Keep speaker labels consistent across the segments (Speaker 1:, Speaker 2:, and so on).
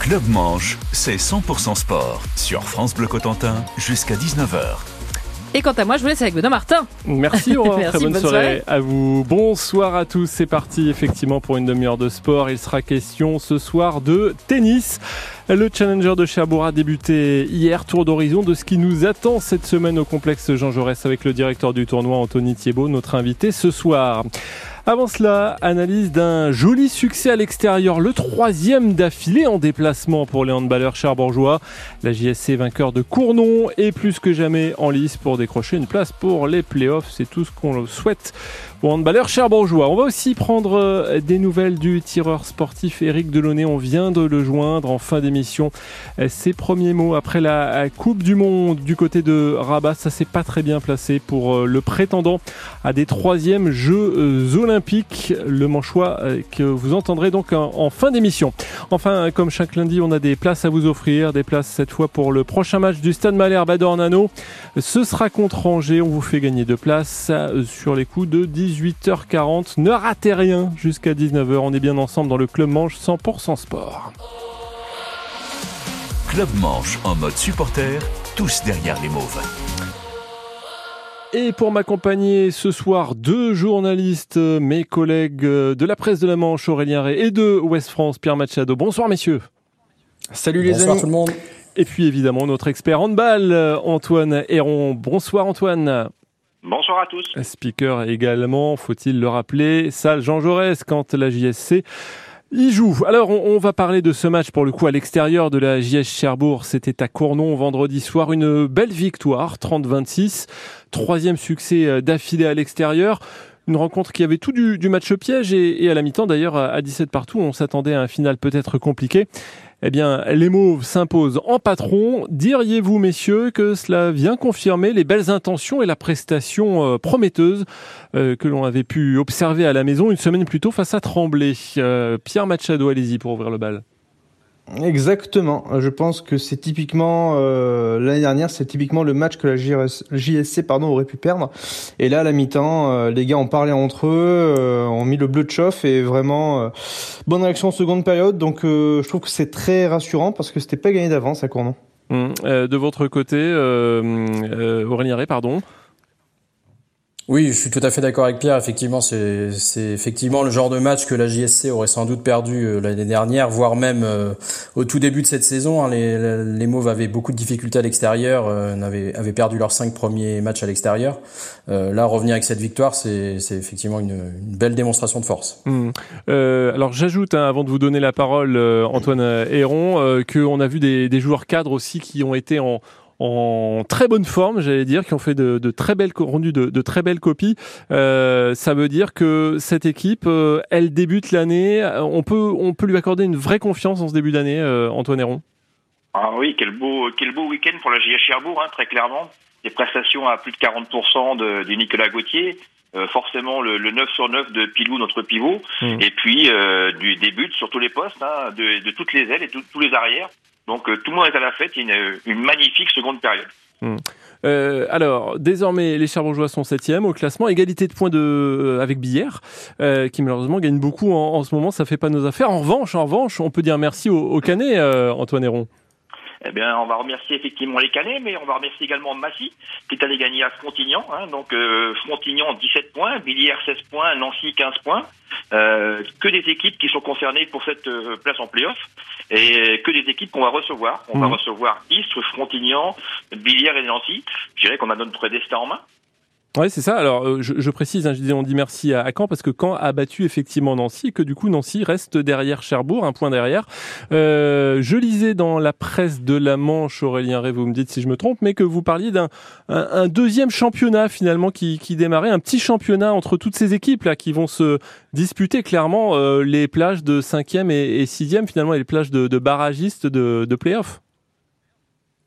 Speaker 1: Club Manche, c'est 100% sport sur France Bleu Cotentin jusqu'à 19h.
Speaker 2: Et quant à moi, je vous laisse avec Benoît Martin.
Speaker 3: Merci Aurore, très bonne, soirée, à vous. Bonsoir à tous, c'est parti effectivement pour une demi-heure de sport. Il sera question ce soir de tennis. Le Challenger de Cherbourg a débuté hier, tour d'horizon de ce qui nous attend cette semaine au complexe Jean Jaurès avec le directeur du tournoi Anthony Thiebaud, notre invité ce soir. Avant cela, analyse d'un joli succès à l'extérieur, le troisième d'affilée en déplacement pour les handballeurs cherbourgeois. La JSC vainqueur de Cournon est plus que jamais en lice pour décrocher une place pour les playoffs. C'est tout ce qu'on souhaite aux handballeurs cherbourgeois. On va aussi prendre euh, des nouvelles du tireur sportif Eric Delaunay. On vient de le joindre en fin d'émission. Euh, ses premiers mots après la Coupe du Monde du côté de Rabat, ça s'est pas très bien placé pour euh, le prétendant à des troisièmes Jeux olympiques. Le manchois que vous entendrez donc en fin d'émission. Enfin, comme chaque lundi, on a des places à vous offrir, des places cette fois pour le prochain match du Stade Malherbe Bador-Nano. Ce sera contre Angers. On vous fait gagner deux places sur les coups de 10 18h40. Ne ratez rien jusqu'à 19h. On est bien ensemble dans le Club Manche 100% sport.
Speaker 1: Club Manche en mode supporter, tous derrière les mauves.
Speaker 3: Et pour m'accompagner ce soir, deux journalistes, mes collègues de la presse de la Manche, Aurélien Ray, et de Ouest France, Pierre Machado. Bonsoir messieurs.
Speaker 4: Salut les Bonsoir
Speaker 3: tout le monde. Et puis évidemment notre expert handball, Antoine Héron. Bonsoir Antoine.
Speaker 5: Bonsoir à tous.
Speaker 3: Speaker également, faut-il le rappeler, salle Jean Jaurès quand la JSC y joue. Alors, on, va parler de ce match pour le coup à l'extérieur de la JS Cherbourg. C'était à Cournon vendredi soir. Une belle victoire, 30-26. Troisième succès euh, d'affilée à l'extérieur. Une rencontre qui avait tout du, match piège et à la mi-temps d'ailleurs à 17 partout. On s'attendait à un final peut-être compliqué eh bien, les Mauves s'imposent en patron. Diriez-vous, messieurs, que cela vient confirmer les belles intentions et la prestation euh, prometteuse euh, que l'on avait pu observer à la maison une semaine plus tôt face à Tremblay? Euh, Pierre Machado, allez-y pour ouvrir le bal.
Speaker 6: Exactement. Je pense que c'est typiquement euh, l'année dernière, c'est typiquement le match que la JSC pardon aurait pu perdre. Et là, à la mi-temps, euh, les gars ont parlé entre eux, euh, ont mis le bleu de chauffe et vraiment bonne réaction en seconde période. Donc, je trouve que c'est très rassurant parce que c'était pas gagné d'avance à Cournon.
Speaker 3: Hum, de votre côté, Aurélien Ré, pardon.
Speaker 4: Oui, je suis tout à fait d'accord avec Pierre. Effectivement, c'est effectivement le genre de match que la JSC aurait sans doute perdu euh, l'année dernière, voire même euh, au tout début de cette saison. Hein, les, les Mauves avaient beaucoup de difficultés à l'extérieur, euh, avaient, perdu leurs cinq premiers matchs à l'extérieur. Euh, là, revenir avec cette victoire, c'est effectivement une, une, belle démonstration de force.
Speaker 3: Mmh. alors, j'ajoute, hein, avant de vous donner la parole, Antoine Héron, qu'on a vu des, des joueurs cadres aussi qui ont été en, en très bonne forme, j'allais dire, qui ont fait de, très belles rendu de, très belles copies. Euh, ça veut dire que cette équipe, euh, elle débute l'année. On peut, on peut lui accorder une vraie confiance en ce début d'année, euh, Antoine Héron?
Speaker 5: Ah oui, quel beau, quel beau week-end pour la JS Cherbourg, hein, très clairement. Des prestations à plus de 40% de, de Nicolas Gauthier. forcément le, 9 sur 9 de Pilou, notre pivot, mmh. et puis du début sur tous les postes, hein, de, toutes les ailes et tous les arrières. Donc euh, tout le monde est à la fête, il y a une, magnifique seconde période.
Speaker 3: Hmm. Euh, alors, désormais, les Cherbourgeois sont septième au classement, égalité de points euh, avec Billère, qui malheureusement gagne beaucoup en, ce moment, ça fait pas nos affaires. En revanche, en revanche, on peut dire merci au, au Canet, Antoine Héron.
Speaker 5: Eh bien, on va remercier effectivement les Canets, mais on va remercier également Massy, qui est allé gagner à Frontignan. Hein, donc, euh, Frontignan, 17 points, Billière, 16 points, Nancy, 15 points. Euh, que des équipes qui sont concernées pour cette euh, place en playoff et que des équipes qu'on va recevoir. On va mmh. recevoir Istres, Frontignan, Billière et Nancy. Je dirais qu'on a notre destin en main.
Speaker 3: Oui, c'est ça. Alors, euh, je, précise, hein, je disais, on dit merci à, Caen parce que Caen a battu effectivement Nancy et que du coup Nancy reste derrière Cherbourg, un point derrière. Euh, je lisais dans la presse de la Manche, Aurélien Ré, vous me dites si je me trompe, mais que vous parliez d'un un, deuxième championnat finalement qui, qui démarrait, un petit championnat entre toutes ces équipes là qui vont se disputer clairement euh, les plages de 5e et, 6e finalement et les plages de, de barragistes de, de play-off.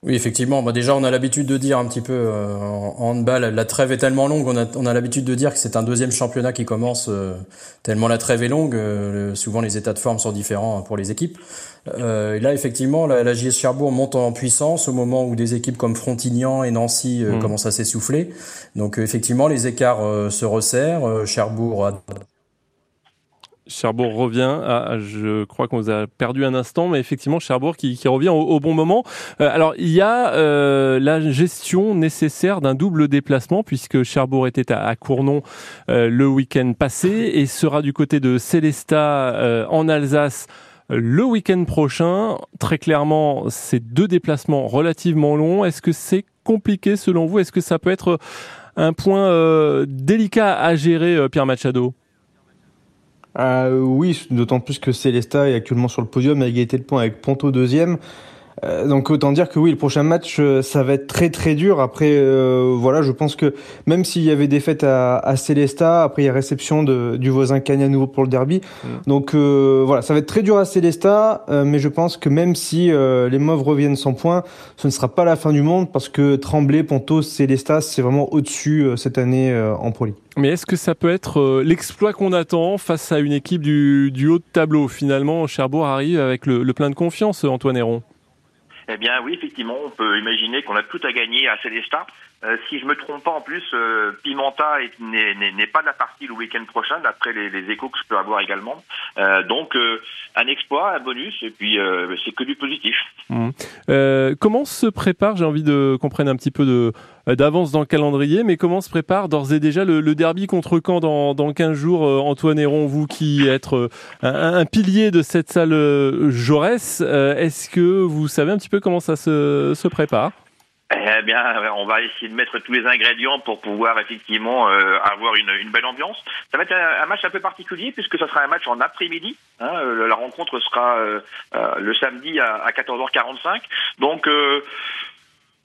Speaker 4: Oui, effectivement. Bah déjà, on a l'habitude de dire un petit peu euh, en handball, la trêve est tellement longue, on a, on a l'habitude de dire que c'est un deuxième championnat qui commence euh, tellement la trêve est longue. Euh, souvent, les états de forme sont différents pour les équipes. et là, effectivement, la, la, JS Cherbourg monte en puissance au moment où des équipes comme Frontignan et Nancy mmh. commencent à s'essouffler. Donc, effectivement, les écarts se resserrent. Cherbourg a
Speaker 3: Cherbourg revient. Je crois qu'on vous a perdu un instant, mais effectivement, Cherbourg qui, revient au, bon moment. Euh, alors, il y a euh, la gestion nécessaire d'un double déplacement, puisque Cherbourg était à, Cournon euh, le week-end passé et sera du côté de Célestat en Alsace le week-end prochain. Très clairement, ces deux déplacements relativement longs. Est-ce que c'est compliqué selon vous? Est-ce que ça peut être un point délicat à gérer, Pierre Machado?
Speaker 6: Euh, oui, d'autant plus que Célesta est actuellement sur le podium à égalité de points avec Ponto deuxième. Euh, donc autant dire que oui, le prochain match, euh, ça va être très très dur. Après, euh, voilà, je pense que même s'il y avait défaite à, à Célesta, après il y a réception de, du voisin Cagnes à nouveau pour le derby. Mm. Donc voilà, ça va être très dur à Célesta, mais je pense que même si les Mauves reviennent sans points, ce ne sera pas la fin du monde parce que Tremblay, Ponto, Célesta, c'est vraiment au-dessus cette année en Pro
Speaker 3: Mais est-ce que ça peut être l'exploit qu'on attend face à une équipe du, du, haut de tableau? Finalement, Cherbourg arrive avec le, le plein de confiance, Antoine Héron.
Speaker 5: Eh bien oui, effectivement, on peut imaginer qu'on a tout à gagner à Célestat. Euh, si je me trompe pas, en plus, euh, Pimenta n'est pas de la partie le week-end prochain, d'après les, les, échos que je peux avoir également. Euh, donc, euh, un exploit, un bonus, et puis euh, c'est que du positif.
Speaker 3: Mmh. comment se prépare, j'ai envie de qu'on prenne un petit peu de d'avance dans le calendrier, mais comment se prépare d'ores et déjà le, derby contre Caen dans, dans 15 jours Antoine Héron, vous qui êtes un, un, pilier de cette salle Jaurès, est-ce que vous savez un petit peu comment ça se, se prépare?
Speaker 5: Eh bien, on va essayer de mettre tous les ingrédients pour pouvoir effectivement euh, avoir une, belle ambiance. Ça va être un, match un peu particulier puisque ça sera un match en après-midi. Hein, euh, la rencontre sera euh, le samedi à, à 14h45. Donc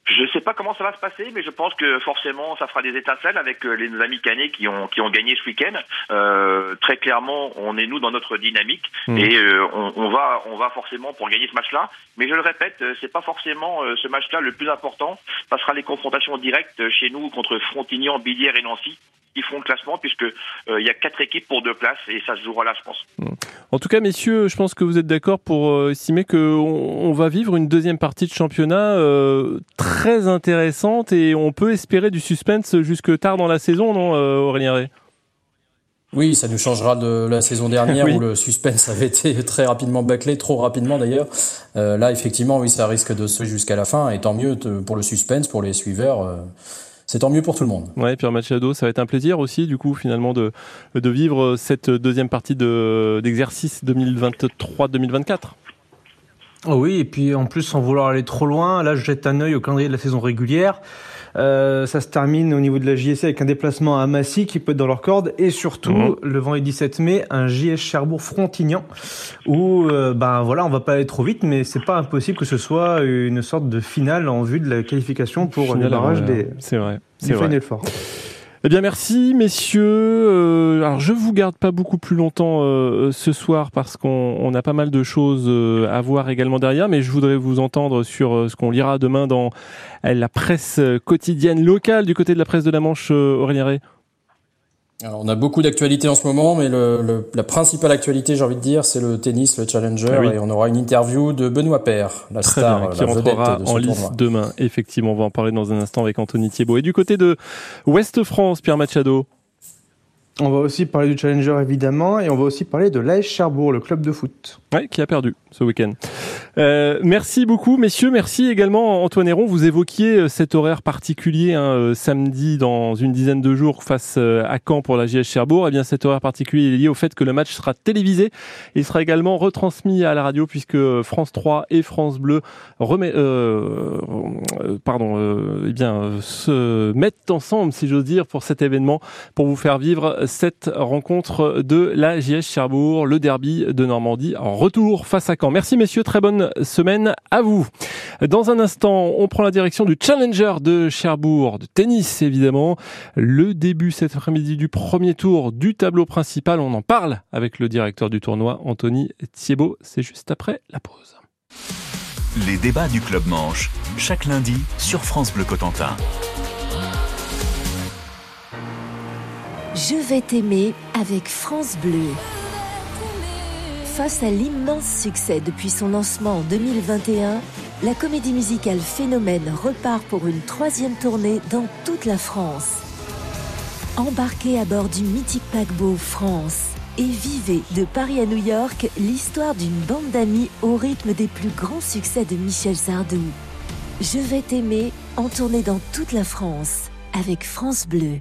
Speaker 5: je ne sais pas comment ça va se passer, mais je pense que forcément ça fera des étincelles avec euh, les amis canets qui ont qui ont gagné ce week-end. Euh, très clairement, on est nous dans notre dynamique mmh. et euh, on, on, va on va forcément pour gagner ce match-là. Mais je le répète, c'est pas forcément ce match-là le plus important. Ça sera les confrontations directes chez nous contre Frontignan, Billière et Nancy qui font le classement puisque il y a quatre équipes pour deux places et ça se jouera là, je pense.
Speaker 3: En tout cas, messieurs, je pense que vous êtes d'accord pour estimer que on, va vivre une deuxième partie de championnat très très intéressante et on peut espérer du suspense jusque tard dans la saison, non, euh, Aurélien Ray
Speaker 4: oui, ça nous changera de la saison dernière où le suspense avait été très rapidement bâclé, trop rapidement d'ailleurs. Euh, là, effectivement, oui, ça risque de se jusqu'à la fin. Et tant mieux pour le suspense, pour les suiveurs. Euh, c'est tant mieux pour tout le monde.
Speaker 3: Ouais, Pierre Machado, ça va être un plaisir aussi, du coup, finalement, de, de vivre cette deuxième partie d'exercice 2023-2024.
Speaker 6: Oh oui, et puis en plus, sans vouloir aller trop loin, là je jette un œil au calendrier de la saison régulière. Euh, ça se termine au niveau de la JSC avec un déplacement à Massy qui peut être dans leur corde et surtout mhm. le vendredi 17 mai un JS Cherbourg Frontignan où euh, ben voilà on va pas aller trop vite mais c'est pas impossible que ce soit une sorte de finale en vue de la qualification pour le barrage des
Speaker 3: c'est vrai c'est vrai. Four. Eh bien merci messieurs. Euh, alors je vous garde pas beaucoup plus longtemps euh, ce soir parce qu'on a pas mal de choses euh, à voir également derrière, mais je voudrais vous entendre sur ce qu'on lira demain dans la presse quotidienne locale du côté de la presse de la Manche, Aurélien Ray.
Speaker 4: Alors, on a beaucoup d'actualités en ce moment, mais le, le, la principale actualité, j'ai envie de dire, c'est le tennis, le Challenger, ah et on aura une interview de Benoît Paire, la star,
Speaker 3: qui rentrera en lice demain. Effectivement, on va en parler dans un instant avec Anthony Thiebaud. Et du côté de Ouest France, Pierre Machado.
Speaker 6: On va aussi parler du Challenger évidemment et on va aussi parler de l'AS Cherbourg, le club de foot.
Speaker 3: Ouais, qui a perdu ce week-end. Euh, merci beaucoup, messieurs. Merci également, Antoine Héron. Vous évoquiez euh, cet horaire particulier hein, euh, samedi dans une dizaine de jours face euh, à Caen pour la JS Cherbourg. Eh bien, cet horaire particulier est lié au fait que le match sera télévisé. Il sera également retransmis à la radio puisque France 3 et France Bleu remet, euh, pardon, eh bien, se mettent ensemble, si j'ose dire, pour cet événement, pour vous faire vivre cette rencontre de la JS Cherbourg, le derby de Normandie en retour face à Caen. Merci, messieurs. Très bonne semaine à vous. Dans un instant, on prend la direction du Challenger de Cherbourg, de tennis évidemment. Le début cet après-midi du premier tour du tableau principal, on en parle avec le directeur du tournoi, Anthony Thiebaud. C'est juste après la pause.
Speaker 1: Les débats du Club Manche, chaque lundi sur France Bleu Cotentin.
Speaker 7: Je vais t'aimer avec France Bleu. Face à l'immense succès depuis son lancement en 2021, la comédie musicale Phénomène repart pour une troisième tournée dans toute la France. Embarqué à bord du mythique paquebot France, et vivez de Paris à New York l'histoire d'une bande d'amis au rythme des plus grands succès de Michel Sardou. Je vais t'aimer en tournée dans toute la France avec France Bleu.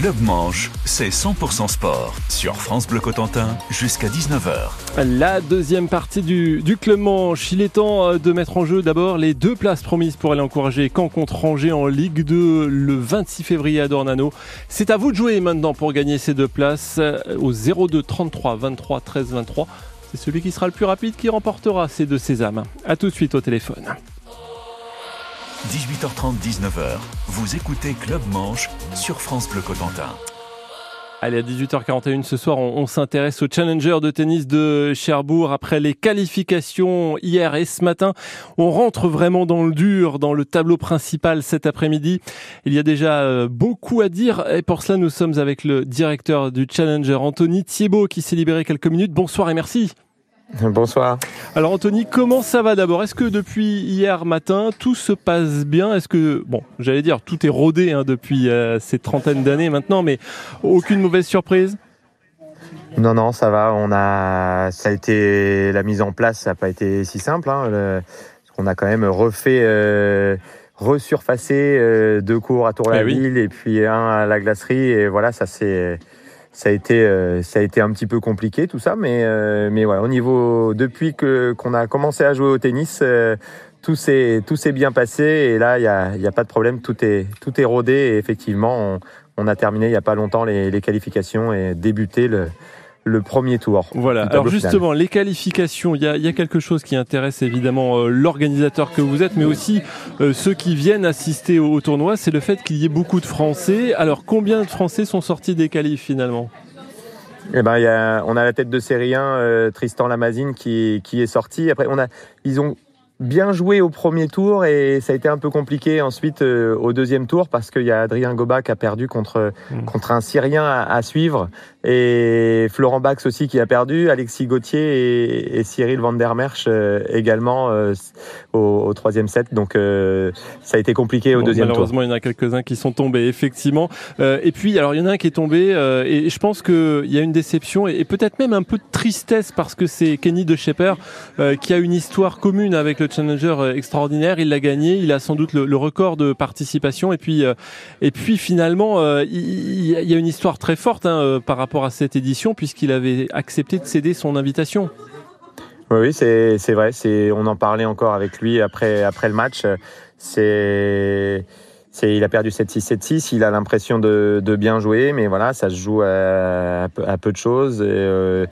Speaker 1: Club Manche, c'est 100% sport sur France Bleu Cotentin jusqu'à 19h.
Speaker 3: La deuxième partie du, Club Manche. Il est temps euh, de mettre en jeu d'abord les deux places promises pour aller encourager Caen contre Angers en Ligue 2 le 26 février à Dornano. C'est à vous de jouer maintenant pour gagner ces deux places euh, au 02 33 23 13 23. C'est celui qui sera le plus rapide qui remportera ces deux sésames. A tout de suite au téléphone.
Speaker 1: 18h30, 19h, vous écoutez Club Manche sur France Bleu Cotentin.
Speaker 3: Allez, à 18h41 ce soir, on, on s'intéresse au challenger de tennis de Cherbourg. Après les qualifications hier et ce matin, on rentre vraiment dans le dur, dans le tableau principal cet après-midi. Il y a déjà euh, beaucoup à dire et pour cela, nous sommes avec le directeur du challenger, Anthony Thiebaud, qui s'est libéré quelques minutes. Bonsoir et merci.
Speaker 8: Bonsoir.
Speaker 3: Alors Anthony, comment ça va d'abord? Est-ce que depuis hier matin, tout se passe bien? Est-ce que, bon, j'allais dire, tout est rodé hein, depuis euh, ces trentaines d'années maintenant, mais aucune mauvaise surprise?
Speaker 8: Non, non, ça va. On a, ça a été la mise en place, ça n'a pas été si simple. Hein, le... On a quand même refait, euh, resurfacé euh, deux cours à Tour-la-Ville et puis un à la glacerie et voilà, ça c'est ça a été euh, ça a été un petit peu compliqué tout ça mais euh, mais voilà au niveau depuis que qu'on a commencé à jouer au tennis euh, tout s'est tout s'est bien passé et là il y a y a pas de problème. Tout est tout est rodé et effectivement on, on a terminé il y a pas longtemps les, les qualifications et débuté le le premier tour.
Speaker 3: Voilà. Alors justement, final. les qualifications, il y a, y a, quelque chose qui intéresse évidemment euh, l'organisateur que vous êtes, mais aussi euh, ceux qui viennent assister au, au tournoi, c'est le fait qu'il y ait beaucoup de Français. Alors combien de Français sont sortis des qualifs finalement?
Speaker 8: Eh ben, y a, on a la tête de série 1, euh, Tristan Lamazine, qui, qui est sorti. Après, on a, ils ont bien joué au premier tour et ça a été un peu compliqué ensuite euh, au deuxième tour parce qu'il y a Adrien Goba qui a perdu contre, mmh. contre un Syrien à, à, suivre et Florent Bax aussi qui a perdu, Alexis Gauthier et, et Cyril Van der Merch euh, également euh, au, au, troisième set. Donc euh, ça a été compliqué au
Speaker 3: bon,
Speaker 8: deuxième
Speaker 3: malheureusement,
Speaker 8: tour.
Speaker 3: Malheureusement, il y en a quelques-uns qui sont tombés, effectivement. et puis, alors il y en a un qui est tombé et je pense qu'il y a une déception et, et peut-être même un peu de tristesse parce que c'est Kenny de Shepper qui a une histoire commune avec le challenger extraordinaire. Il l'a gagné. Il a sans doute le, le, record de participation. Et puis, euh, et puis finalement, il, il, y a une histoire très forte hein, par rapport à cette édition puisqu'il avait accepté de céder son invitation.
Speaker 8: Oui, oui c'est, c'est vrai. C'est, on en parlait encore avec lui après, après le match. C'est, c'est, il a perdu 7-6, 7-6. Il a l'impression de, de, bien jouer, mais voilà, ça se joue à, à, peu, à peu, de choses. Et, euh,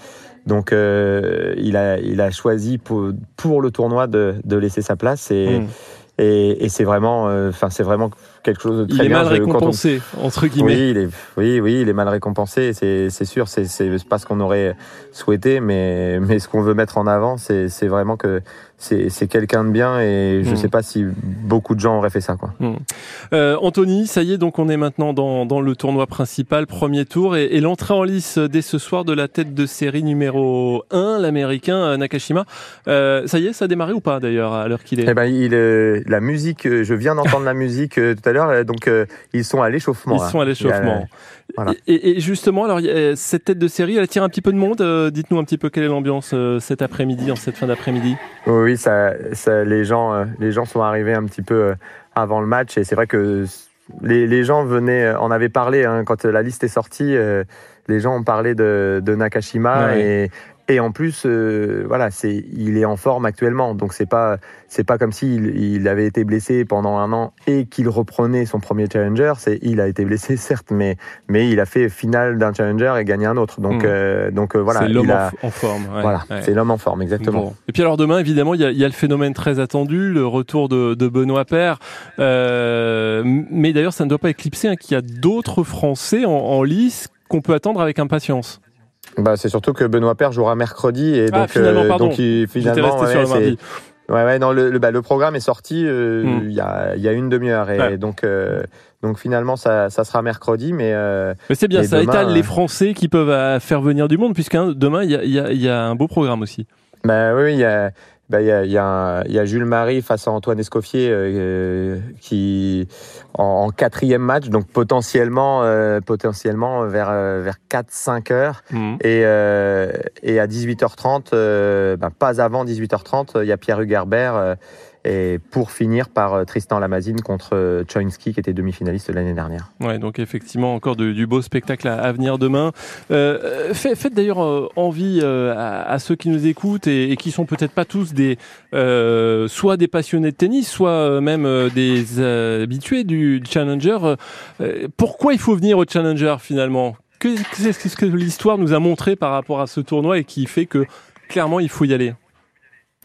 Speaker 8: donc euh, il a il a choisi pour pour le tournoi de, de laisser sa place et mmh. et, et c'est vraiment enfin euh, c'est vraiment quelque chose de très
Speaker 3: il
Speaker 8: bien.
Speaker 3: est mal récompensé
Speaker 8: on...
Speaker 3: entre guillemets.
Speaker 8: Oui, il est oui oui il est mal récompensé c'est sûr c'est pas ce qu'on aurait souhaité mais mais ce qu'on veut mettre en avant c'est vraiment que c'est quelqu'un de bien et je ne mmh. sais pas si beaucoup de gens auraient fait ça. Quoi.
Speaker 3: Mmh. Euh, Anthony, ça y est, donc on est maintenant dans, dans le tournoi principal, premier tour, et, et l'entrée en lice dès ce soir de la tête de série numéro 1, l'américain Nakashima. Euh, ça y est, ça a démarré ou pas d'ailleurs à l'heure qu'il est?
Speaker 8: Eh ben, il, euh, La musique, je viens d'entendre la musique euh, tout à l'heure, donc euh, ils sont à l'échauffement.
Speaker 3: Ils sont à l'échauffement. Voilà. Et, et, justement, alors cette tête de série, elle attire un petit peu de monde. Euh, Dites-nous un petit peu quelle est l'ambiance cet après-midi, en cette fin d'après-midi.
Speaker 8: Oui, ça, ça, les gens, euh, les gens sont arrivés un petit peu euh, avant le match et c'est vrai que les, les, gens venaient, en avaient parlé hein, quand la liste est sortie. Euh, les gens ont parlé de, de Nakashima ouais. Et, en plus, euh, voilà, c'est, il est en forme actuellement, donc c'est pas, c'est pas comme s'il il avait été blessé pendant un an et qu'il reprenait son premier challenger. C'est, il a été blessé certes, mais mais il a fait finale d'un challenger et gagné un autre. Donc mmh. euh, donc voilà,
Speaker 3: c'est l'homme
Speaker 8: a,
Speaker 3: en, forme. Ouais,
Speaker 8: voilà,
Speaker 3: ouais.
Speaker 8: c'est l'homme en forme exactement. Bon.
Speaker 3: Et puis alors demain, évidemment, il y a, y a le phénomène très attendu, le retour de, de Benoît Père. Euh, mais d'ailleurs, ça ne doit pas éclipser hein, qu'il y a d'autres Français en, en lice qu'on peut attendre avec impatience.
Speaker 8: Bah, c'est surtout que Benoît Père jouera mercredi et donc,
Speaker 3: ah, finalement,
Speaker 8: euh, donc il, finalement,
Speaker 3: resté sur le mardi.
Speaker 8: Ouais, ouais, non, le, le, bah, le programme est sorti euh, hmm. il y, a, y, a, une demi-heure et donc euh, donc finalement ça, ça sera mercredi, mais. Euh,
Speaker 3: mais c'est bien, ça étale les Français qui peuvent faire venir du monde puisque demain il y a, y, a, y a, un beau programme aussi.
Speaker 8: Bah oui, il y a bah, y, a, y, a y, a, Jules Marie face à Antoine Escoffier euh, qui en, quatrième match, donc potentiellement euh, potentiellement vers euh, vers 4-5 heures mmh. et, et à 18h30, bah, pas avant 18h30, il y a Pierre Hugerbert et pour finir par euh, Tristan Lamazine contre euh, Choinski, qui était demi-finaliste l'année dernière.
Speaker 3: Ouais, donc effectivement, encore du beau spectacle à, venir demain. Euh, faites, d'ailleurs envie à, ceux qui nous écoutent et, et qui sont peut-être pas tous des, soit des passionnés de tennis, soit même des habitués du Challenger. pourquoi il faut venir au Challenger finalement? Qu'est-ce que l'histoire nous a montré par rapport à ce tournoi et qui fait que clairement il faut y aller?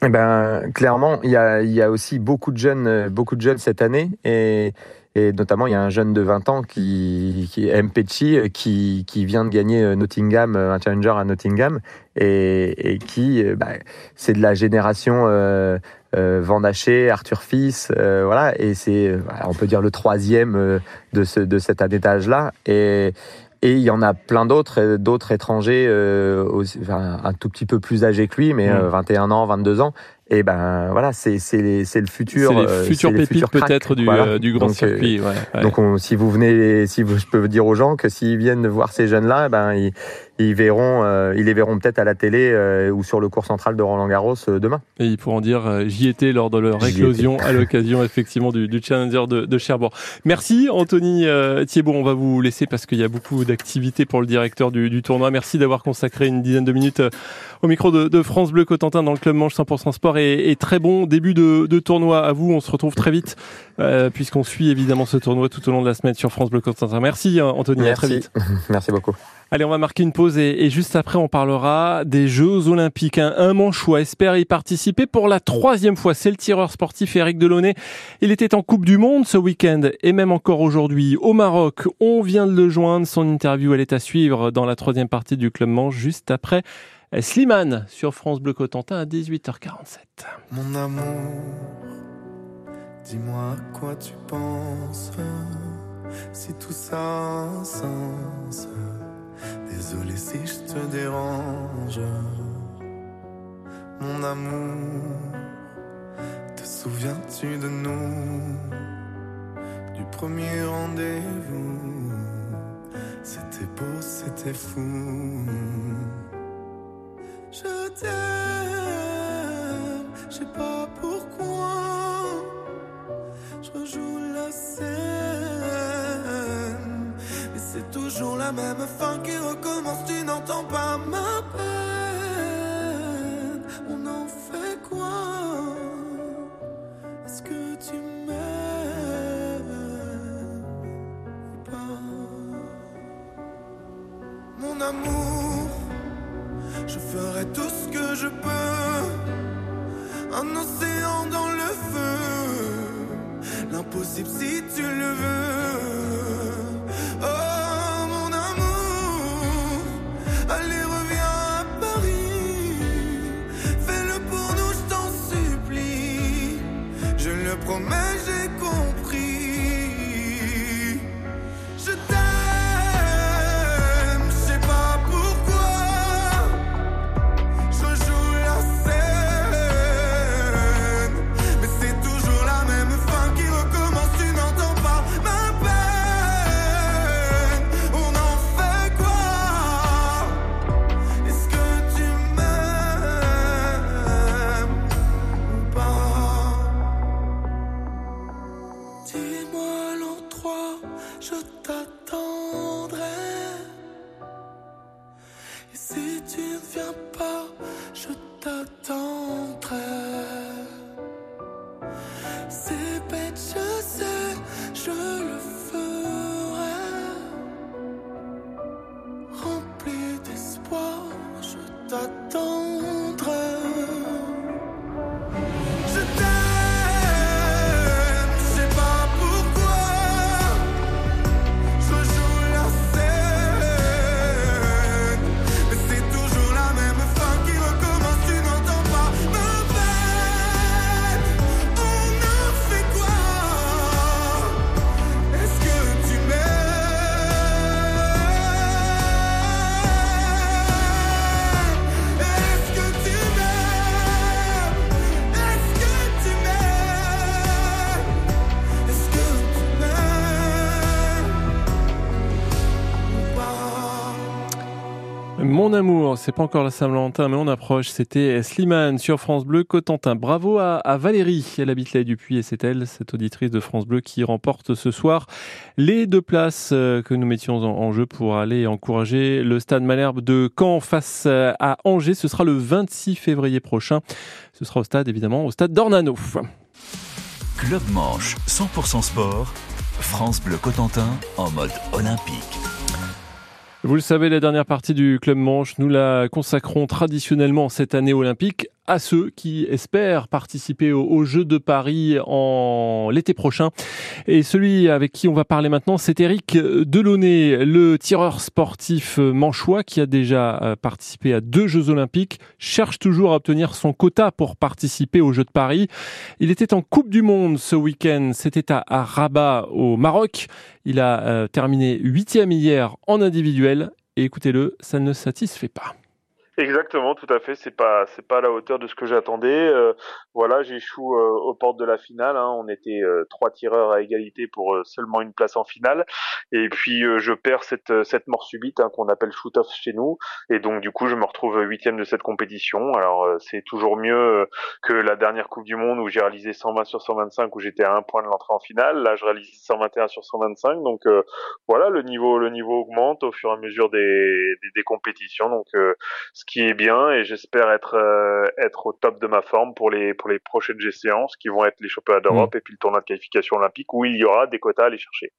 Speaker 8: Eh ben, clairement, il y a, y a aussi beaucoup de jeunes, euh, beaucoup de jeunes cette année, et, et notamment il y a un jeune de 20 ans qui, qui Mpechi, euh, qui, qui vient de gagner euh, Nottingham, un challenger à Nottingham, et, et qui, bah, c'est de la génération euh, euh, Vandaché, Arthur Fils, voilà, et c'est, on peut dire le troisième de ce de cet année d'âge-là, et et il y en a plein d'autres, d'autres étrangers, euh, aussi, enfin, un tout petit peu plus âgés que lui, mais 21 mmh. euh, ans, 22 ans, et ben voilà, c'est c'est c'est le futur.
Speaker 3: C'est les futurs pépites peut-être du, euh, du grand circuit.
Speaker 8: Ouais, Donc si vous venez, si vous, je peux dire aux gens que s'ils viennent voir ces jeunes-là, ben ils, ils verront, euh, ils les verront peut-être à la télé euh, ou sur le cours central de Roland Garros demain.
Speaker 3: Et ils pourront dire j'y étais lors de leur éclosion à l'occasion effectivement du, du Challenger de, de, Cherbourg. Merci Anthony Thiebaud, on va vous laisser parce qu'il y a beaucoup d'activités pour le directeur du, du tournoi. Merci d'avoir consacré une dizaine de minutes au micro de, de France Bleu Cotentin dans le club Manche 100% Sport et, très bon début de, de, tournoi à vous. On se retrouve très vite euh, puisqu'on suit évidemment ce tournoi tout au long de la semaine sur France Bleu Cotentin. Merci hein, Anthony,
Speaker 8: Merci.
Speaker 3: à très vite.
Speaker 8: Merci beaucoup.
Speaker 3: Allez, on va marquer une pause et, et, juste après, on parlera des Jeux Olympiques. Un, un manchois espère y participer pour la troisième fois. C'est le tireur sportif Eric Delaunay. Il était en Coupe du Monde ce week-end et même encore aujourd'hui au Maroc. On vient de le joindre. Son interview, elle est à suivre dans la troisième partie du Club Manche juste après Slimane sur France Bleu Cotentin à 18h47.
Speaker 9: Mon amour, dis-moi à quoi tu penses, si tout ça a sens. Désolé si je te dérange. Mon amour, te souviens-tu de nous, du premier rendez-vous? C'était beau, c'était fou. Je t'aime, je sais pas pourquoi. Je rejoue la scène, mais c'est toujours la même fin qui recommence. Tu n'entends pas ma peine. Amour,
Speaker 3: c'est pas encore la Saint-Valentin, mais on approche. C'était Slimane sur France Bleu Cotentin. Bravo à, Valérie. Elle habite là Dupuis et c'est elle, cette auditrice de France Bleu, qui remporte ce soir les deux places euh, que nous mettions en, jeu pour aller encourager le Stade Malherbe de Caen face à Angers. Ce sera le 26 février prochain. Ce sera au stade, évidemment, au stade d'Ornano.
Speaker 1: Club Manche, 100% sport. France Bleu Cotentin en mode olympique.
Speaker 3: Vous le savez, la dernière partie du Club Manche, nous la consacrons traditionnellement cette année olympique à ceux qui espèrent participer aux, Jeux de Paris en l'été prochain. Et celui avec qui on va parler maintenant, c'est Eric Delaunay, le tireur sportif manchois qui a déjà euh, participé à deux Jeux olympiques, cherche toujours à obtenir son quota pour participer aux Jeux de Paris. Il était en Coupe du Monde ce week-end, c'était à, Rabat au Maroc. Il a euh, terminé huitième hier en individuel et écoutez-le, ça ne satisfait pas.
Speaker 10: Exactement, tout à fait. C'est pas c'est pas à la hauteur de ce que j'attendais. Euh, voilà, j'échoue euh, aux portes de la finale. Hein. On était euh, trois tireurs à égalité pour seulement une place en finale. Et puis je perds cette cette mort subite hein, qu'on appelle shoot-off chez nous. Et donc du coup, je me retrouve huitième de cette compétition. Alors c'est toujours mieux que la dernière Coupe du Monde où j'ai réalisé 120 sur 125 où j'étais à un point de l'entrée en finale. Là, je réalise 121 sur 125. Donc voilà, le niveau le niveau augmente au fur et à mesure des des, des compétitions. Donc ce qui est bien et j'espère être euh, être au top de ma forme pour les pour les prochaines séances qui vont être les championnats d'Europe mm. et puis le tournoi de qualification olympique où il y aura des quotas à aller chercher.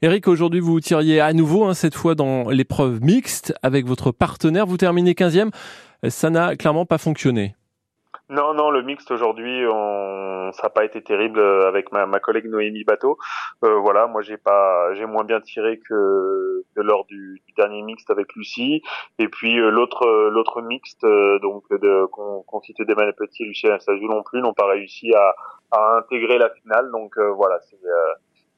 Speaker 3: Eric, aujourd'hui vous tiriez à nouveau hein, cette fois dans l'épreuve mixte avec votre partenaire. Vous terminez 15e. Ça n'a clairement pas fonctionné.
Speaker 10: Non, non, le mixte aujourd'hui, on... ça n'a pas été terrible euh, avec ma, ma collègue Noémie Bateau. Euh, voilà, moi j'ai pas, j'ai moins bien tiré que, que lors du, du, dernier mixte avec Lucie. Et puis euh, l'autre, l'autre mixte, euh, donc de qu'on citait des Petit et Lucien Anastasia non plus, n'ont pas réussi à, à intégrer la finale. Donc voilà, c'est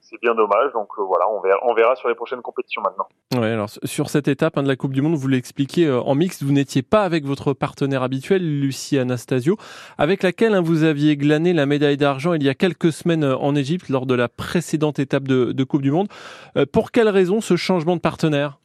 Speaker 10: c'est bien dommage. Donc euh, voilà, on verra, sur les prochaines compétitions maintenant.
Speaker 3: Alors sur cette étape hein, de la Coupe du Monde, vous l'expliquez euh, en mixte, vous n'étiez pas avec votre partenaire habituel, Lucie Anastasio, avec laquelle hein, vous aviez glané la médaille d'argent il y a quelques semaines euh, en Égypte lors de la précédente étape de, de Coupe du Monde. pour quelle raison ce changement de partenaire?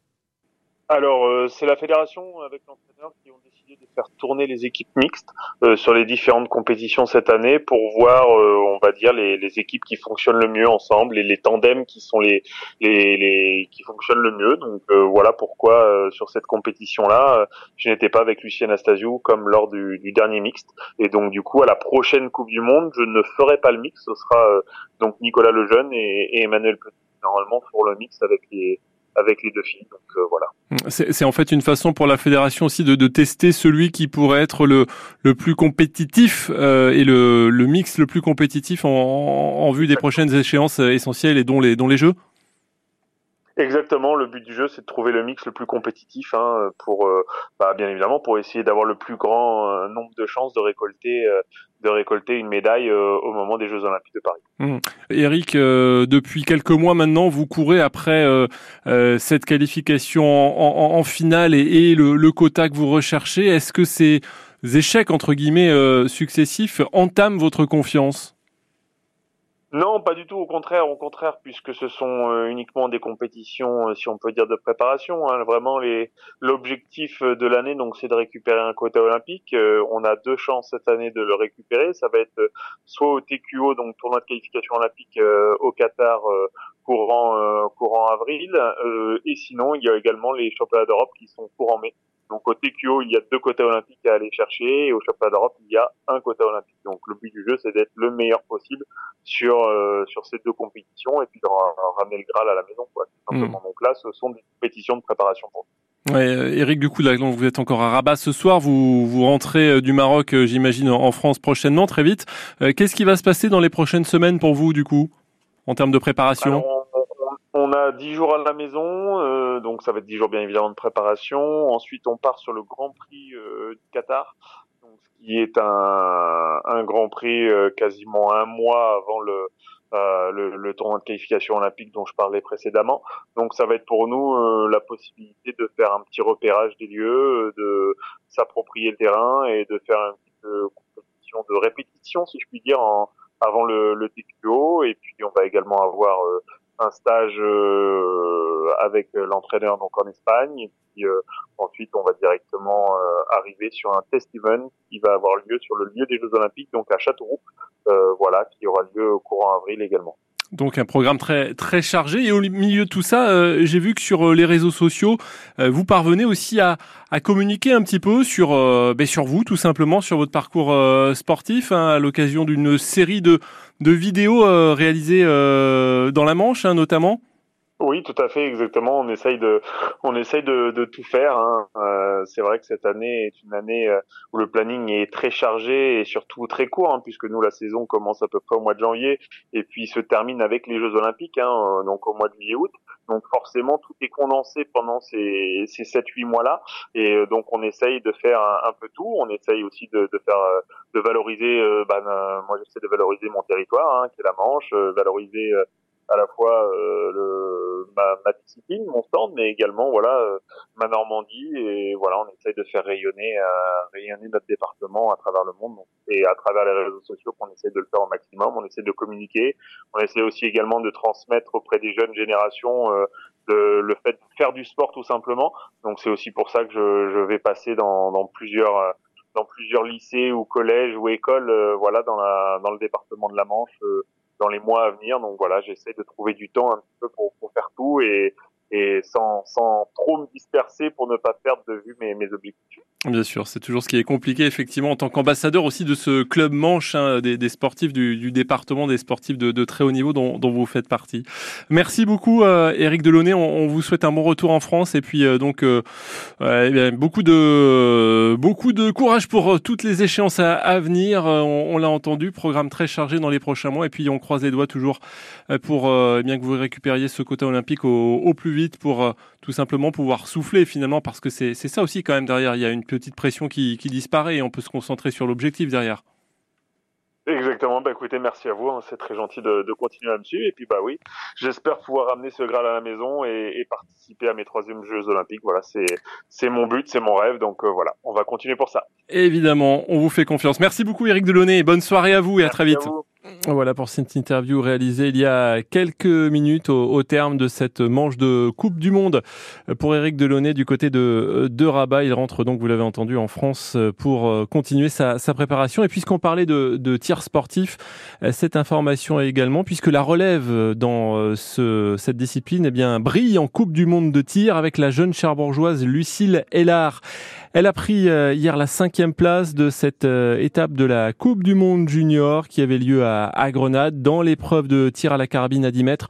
Speaker 10: Alors, c'est la fédération avec l'entraîneur qui ont décidé de faire tourner les équipes mixtes euh, sur les différentes compétitions cette année pour voir, euh, on va dire, les, les, équipes qui fonctionnent le mieux ensemble et les tandems qui sont les, les, les qui fonctionnent le mieux. Donc euh, voilà pourquoi sur cette compétition-là, je n'étais pas avec Lucien Anastasiou comme lors du, du, dernier mixte. Et donc du coup, à la prochaine Coupe du Monde, je ne ferai pas le mix. Ce sera donc Nicolas Lejeune et, et Emmanuel Petit normalement pour le mix avec les avec les deux filles. Donc euh, voilà.
Speaker 3: C'est en fait une façon pour la fédération aussi de, de, tester celui qui pourrait être le, le plus compétitif euh, et le, le mix le plus compétitif en, en vue des prochaines échéances essentielles et dont les, dont les jeux?
Speaker 10: Exactement, le but du jeu, c'est de trouver le mix le plus compétitif hein, pour, euh, bah, bien évidemment, pour essayer d'avoir le plus grand euh, nombre de chances de récolter, euh, de récolter une médaille au moment des Jeux Olympiques de Paris.
Speaker 3: Mmh. Eric, depuis quelques mois maintenant, vous courez après cette qualification en, finale et, le, quota que vous recherchez. Est-ce que ces échecs entre guillemets successifs entament votre confiance?
Speaker 10: Non, pas du tout. Au contraire, au contraire, puisque ce sont euh, uniquement des compétitions, euh, si on peut dire, de préparation. Hein. Vraiment, les l'objectif de l'année, donc, c'est de récupérer un quota olympique. Euh, on a deux chances cette année de le récupérer. Ça va être soit au TQO, donc tournoi de qualification olympique au Qatar courant courant avril, et sinon, il y a également les championnats d'Europe qui sont courant mai. Donc au TQO, il y a deux quotas olympiques à aller chercher et au championnat d'Europe, il y a un quota olympique. Donc le but du jeu, c'est d'être le meilleur possible sur euh, sur ces deux compétitions et puis de ramener le Graal à la maison. Quoi, simplement. Hmm. Donc là, ce sont des compétitions de préparation pour
Speaker 3: nous. Ouais, euh, Eric, du coup, là, vous êtes encore à Rabat ce soir. Vous vous rentrez euh, du Maroc, j'imagine, en France prochainement, très vite. Qu'est-ce qui va se passer dans les prochaines semaines pour vous, du coup, en termes de préparation?
Speaker 10: On a dix jours à la maison, euh, donc ça va être dix jours bien évidemment de préparation. Ensuite, on part sur le Grand Prix euh, du Qatar, donc, qui est un, un Grand Prix euh, quasiment un mois avant le, le, le, tournoi de qualification olympique dont je parlais précédemment. Donc ça va être pour nous la possibilité de faire un petit repérage des lieux, de s'approprier le terrain et de faire une petite compétition de répétition, si je puis dire, en, avant le, le. Et puis on va également avoir un stage avec l'entraîneur donc en Espagne. Et puis ensuite, on va directement arriver sur un test event qui va avoir lieu sur le lieu des Jeux Olympiques, donc à Châteauroux, voilà, qui aura lieu au courant avril également.
Speaker 3: Donc un programme très très chargé et au milieu de tout ça, euh, j'ai vu que sur euh, les réseaux sociaux, euh, vous parvenez aussi à, à, communiquer un petit peu sur ben sur vous tout simplement, sur votre parcours sportif hein, à l'occasion d'une série de vidéos réalisées dans la Manche hein, notamment.
Speaker 10: Oui, tout à fait, exactement. On essaye de, on essaye de, de tout faire. Hein. Euh, c'est vrai que cette année est une année euh, où le planning est très chargé et surtout très court, hein, puisque nous la saison commence à peu près au mois de janvier et puis se termine avec les Jeux Olympiques, hein, euh, donc au mois de juillet-août. Donc forcément, tout est condensé pendant ces, ces 7-8 mois-là, et donc on essaye de faire un, peu tout. On essaye aussi de, de faire, de valoriser. bah, moi, j'essaie de valoriser mon territoire, hein, qui est la Manche, valoriser à la fois euh, le, ma, ma, discipline, mon stand, mais également voilà euh, ma Normandie et voilà on essaye de faire rayonner euh, rayonner notre département à travers le monde et à travers les réseaux sociaux qu'on essaie de le faire au maximum. On essaie de communiquer, on essaie aussi également de transmettre auprès des jeunes générations de, le fait de faire du sport tout simplement. Donc c'est aussi pour ça que je, je vais passer dans, dans plusieurs dans plusieurs lycées ou collèges ou écoles, voilà, dans la dans le département de la Manche, dans les mois à venir. Donc voilà, j'essaie de trouver du temps un petit peu pour, pour faire tout et, et sans, sans trop me disperser pour ne pas perdre de vue mes, mes objectifs.
Speaker 3: Bien sûr, c'est toujours ce qui est compliqué effectivement en tant qu'ambassadeur aussi de ce club manche hein, des, des, sportifs du, département, des sportifs de, de très haut niveau dont, dont, vous faites partie. Merci beaucoup euh, Eric Delaunay, on, vous souhaite un bon retour en France et puis euh, donc euh, eh beaucoup de beaucoup de courage pour euh, toutes les échéances à, venir. On, l'a entendu, programme très chargé dans les prochains mois et puis on croise les doigts toujours pour eh bien que vous récupériez ce quota olympique au plus vite pour tout simplement pouvoir souffler finalement parce que c'est ça aussi quand même derrière. Il y a une petite pression qui, qui disparaît et on peut se concentrer sur l'objectif derrière.
Speaker 10: Exactement, bah écoutez, merci à vous, hein. c'est très gentil de, de, continuer à me suivre. Et puis bah oui, j'espère pouvoir ramener ce Graal à la maison et, et participer à mes troisièmes Jeux Olympiques. Voilà, c'est mon but, c'est mon rêve, donc euh, voilà, on va continuer pour ça.
Speaker 3: Évidemment, on vous fait confiance. Merci beaucoup Eric Delaunay, bonne soirée à vous et à très vite. Voilà pour cette interview réalisée il y a quelques minutes au, au, terme de cette manche de Coupe du Monde pour Eric Delaunay du côté de, de Rabat. Il rentre donc, vous l'avez entendu, en France pour continuer sa, sa préparation. Et puisqu'on parlait de, de tir sportif, cette information également, puisque la relève dans ce, cette discipline eh bien, brille en Coupe du Monde de tir avec la jeune cherbourgeoise Lucille Hellard. Elle a pris hier la cinquième place de cette étape de la Coupe du Monde junior qui avait lieu à, Grenade dans l'épreuve de tir à la carabine à 10 mètres.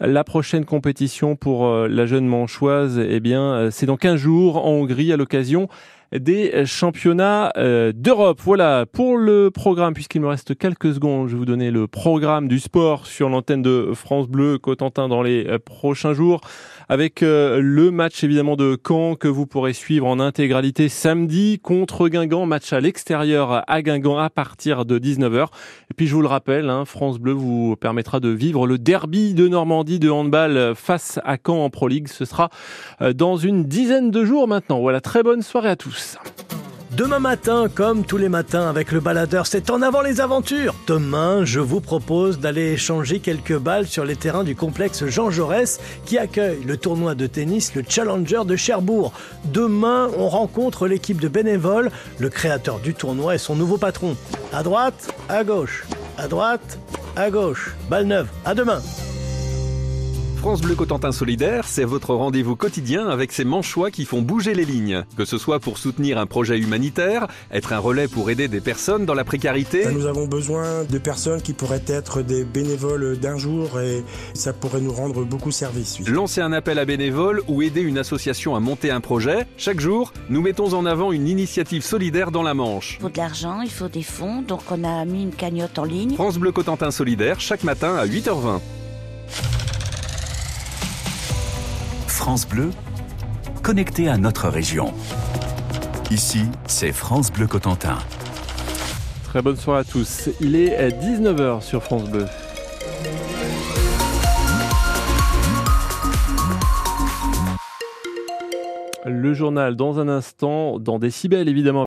Speaker 3: La prochaine compétition pour la jeune manchoise, eh bien, c'est dans 15 jours en Hongrie à l'occasion des championnats d'Europe. Voilà pour le programme, puisqu'il me reste quelques secondes, je vais vous donner le programme du sport sur l'antenne de France Bleu Cotentin dans les prochains jours avec le match évidemment de Caen que vous pourrez suivre en intégralité samedi contre Guingamp, match à l'extérieur à Guingamp à partir de 19h. Et puis je vous le rappelle, hein, France Bleu vous permettra de vivre le derby de Normandie de handball face à Caen en Pro League. Ce sera dans une dizaine de jours maintenant. Voilà, très bonne soirée à tous.
Speaker 11: Demain matin, comme tous les matins avec le baladeur, c'est en avant les aventures. Demain, je vous propose d'aller échanger quelques balles sur les terrains du complexe Jean Jaurès qui accueille le tournoi de tennis, le Challenger de Cherbourg. Demain, on rencontre l'équipe de bénévoles, le créateur du tournoi et son nouveau patron. À droite, à gauche, à droite, à gauche. Balle neuve. À demain.
Speaker 12: France Bleu Cotentin Solidaire, c'est votre rendez-vous quotidien avec ces manchois qui font bouger les lignes. Que ce soit pour soutenir un projet humanitaire, être un relais pour aider des personnes dans la précarité.
Speaker 13: Nous avons besoin de personnes qui pourraient être des bénévoles d'un jour et ça pourrait nous rendre beaucoup service.
Speaker 12: Oui. Lancer un appel à bénévoles ou aider une association à monter un projet. Chaque jour, nous mettons en avant une initiative solidaire dans la Manche.
Speaker 14: Il faut de l'argent, il faut des fonds, donc on a mis une cagnotte en ligne.
Speaker 12: France Bleu Cotentin Solidaire, chaque matin à 8h20.
Speaker 1: France Bleu, connecté à notre région. Ici, c'est France Bleu Cotentin.
Speaker 3: Très bonne soirée à tous. Il est 19h sur France Bleu. Le journal dans un instant, dans Décibel évidemment.